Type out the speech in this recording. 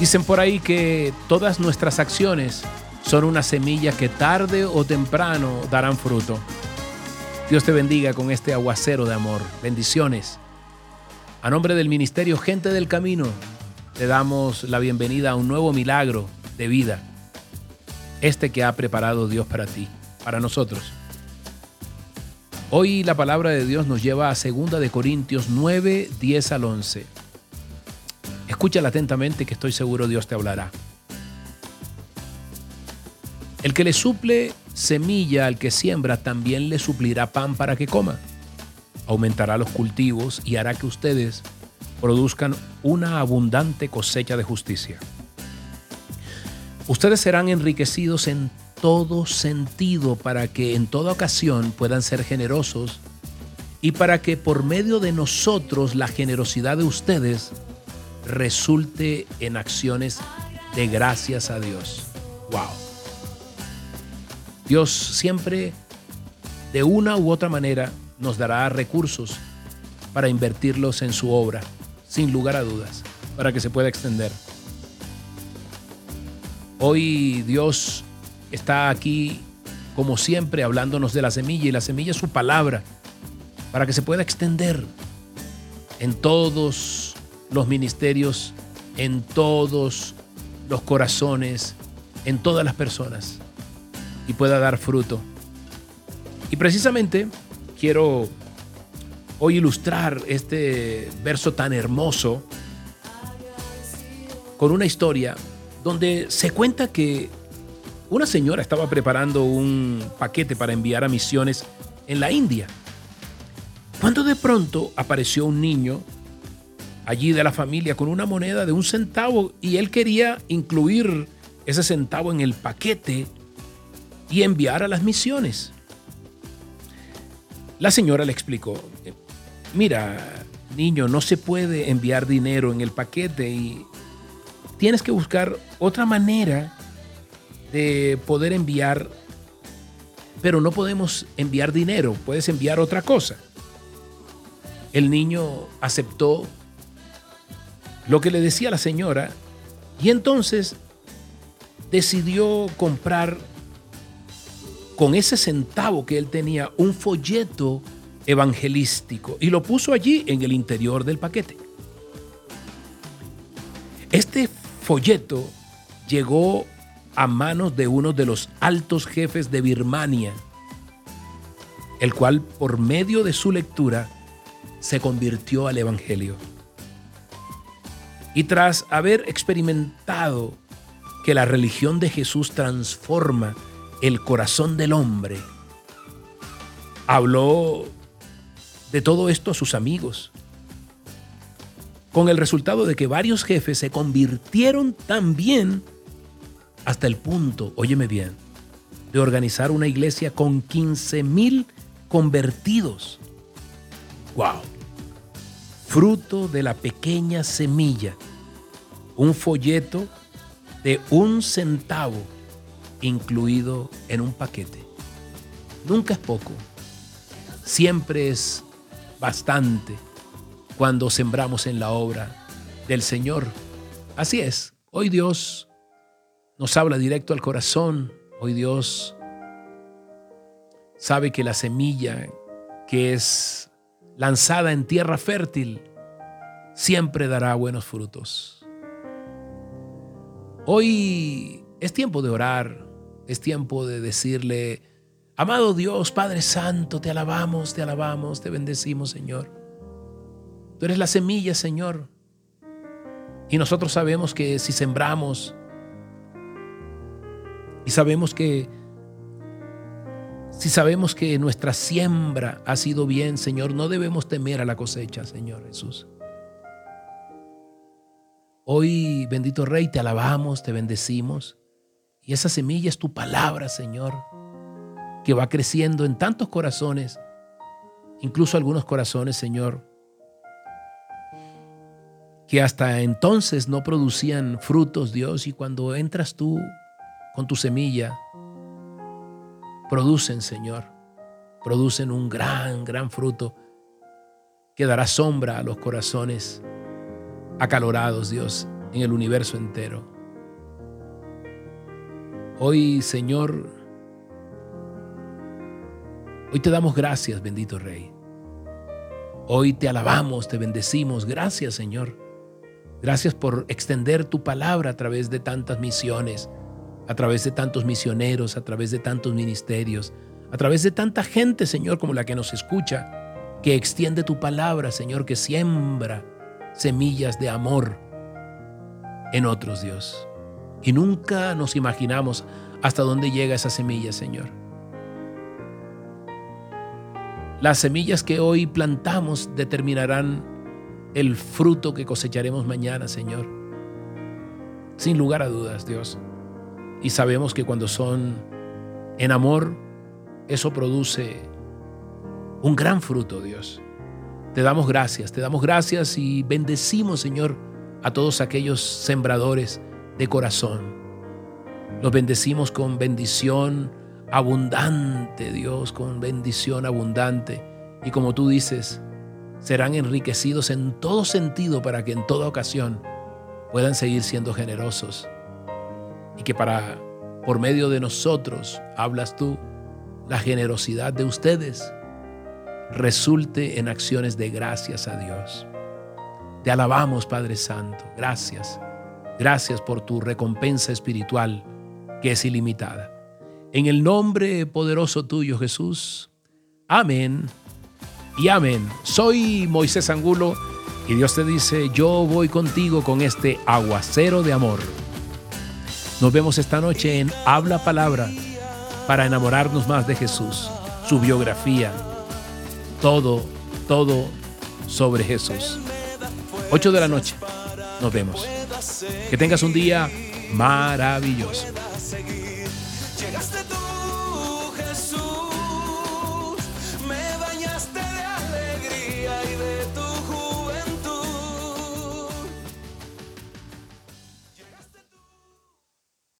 Dicen por ahí que todas nuestras acciones son una semilla que tarde o temprano darán fruto. Dios te bendiga con este aguacero de amor. Bendiciones. A nombre del Ministerio Gente del Camino, te damos la bienvenida a un nuevo milagro de vida. Este que ha preparado Dios para ti, para nosotros. Hoy la palabra de Dios nos lleva a 2 de Corintios 9, 10 al 11. Escúchala atentamente que estoy seguro Dios te hablará. El que le suple semilla al que siembra también le suplirá pan para que coma. Aumentará los cultivos y hará que ustedes produzcan una abundante cosecha de justicia. Ustedes serán enriquecidos en todo sentido para que en toda ocasión puedan ser generosos y para que por medio de nosotros la generosidad de ustedes resulte en acciones de gracias a Dios. Wow. Dios siempre, de una u otra manera, nos dará recursos para invertirlos en su obra, sin lugar a dudas, para que se pueda extender. Hoy Dios está aquí, como siempre, hablándonos de la semilla y la semilla es su palabra, para que se pueda extender en todos los ministerios en todos los corazones, en todas las personas y pueda dar fruto. Y precisamente quiero hoy ilustrar este verso tan hermoso con una historia donde se cuenta que una señora estaba preparando un paquete para enviar a misiones en la India. Cuando de pronto apareció un niño allí de la familia con una moneda de un centavo y él quería incluir ese centavo en el paquete y enviar a las misiones. La señora le explicó, mira, niño, no se puede enviar dinero en el paquete y tienes que buscar otra manera de poder enviar, pero no podemos enviar dinero, puedes enviar otra cosa. El niño aceptó lo que le decía la señora y entonces decidió comprar con ese centavo que él tenía un folleto evangelístico y lo puso allí en el interior del paquete. Este folleto llegó a manos de uno de los altos jefes de Birmania, el cual por medio de su lectura se convirtió al Evangelio. Y tras haber experimentado que la religión de Jesús transforma el corazón del hombre, habló de todo esto a sus amigos, con el resultado de que varios jefes se convirtieron también hasta el punto, óyeme bien, de organizar una iglesia con 15 mil convertidos. ¡Wow! Fruto de la pequeña semilla, un folleto de un centavo incluido en un paquete. Nunca es poco, siempre es bastante cuando sembramos en la obra del Señor. Así es, hoy Dios nos habla directo al corazón, hoy Dios sabe que la semilla que es lanzada en tierra fértil, siempre dará buenos frutos. Hoy es tiempo de orar, es tiempo de decirle, amado Dios, Padre Santo, te alabamos, te alabamos, te bendecimos, Señor. Tú eres la semilla, Señor. Y nosotros sabemos que si sembramos y sabemos que si sabemos que nuestra siembra ha sido bien, Señor, no debemos temer a la cosecha, Señor Jesús. Hoy, bendito Rey, te alabamos, te bendecimos. Y esa semilla es tu palabra, Señor, que va creciendo en tantos corazones, incluso algunos corazones, Señor, que hasta entonces no producían frutos, Dios, y cuando entras tú con tu semilla, producen, Señor, producen un gran, gran fruto que dará sombra a los corazones acalorados, Dios. en el universo entero. Hoy, Señor, hoy te damos gracias, bendito Rey. Hoy te alabamos, te bendecimos. Gracias, Señor. Gracias por extender tu palabra a través de tantas misiones, a través de tantos misioneros, a través de tantos ministerios, a través de tanta gente, Señor, como la que nos escucha, que extiende tu palabra, Señor, que siembra semillas de amor en otros, Dios. Y nunca nos imaginamos hasta dónde llega esa semilla, Señor. Las semillas que hoy plantamos determinarán el fruto que cosecharemos mañana, Señor. Sin lugar a dudas, Dios. Y sabemos que cuando son en amor, eso produce un gran fruto, Dios. Te damos gracias, te damos gracias y bendecimos, Señor, a todos aquellos sembradores de corazón. Los bendecimos con bendición abundante, Dios, con bendición abundante. Y como tú dices, serán enriquecidos en todo sentido para que en toda ocasión puedan seguir siendo generosos. Y que para, por medio de nosotros, hablas tú, la generosidad de ustedes resulte en acciones de gracias a Dios. Te alabamos, Padre Santo. Gracias. Gracias por tu recompensa espiritual que es ilimitada. En el nombre poderoso tuyo, Jesús. Amén y amén. Soy Moisés Angulo y Dios te dice, yo voy contigo con este aguacero de amor. Nos vemos esta noche en Habla Palabra para enamorarnos más de Jesús, su biografía, todo, todo sobre Jesús. 8 de la noche. Nos vemos. Que tengas un día maravilloso.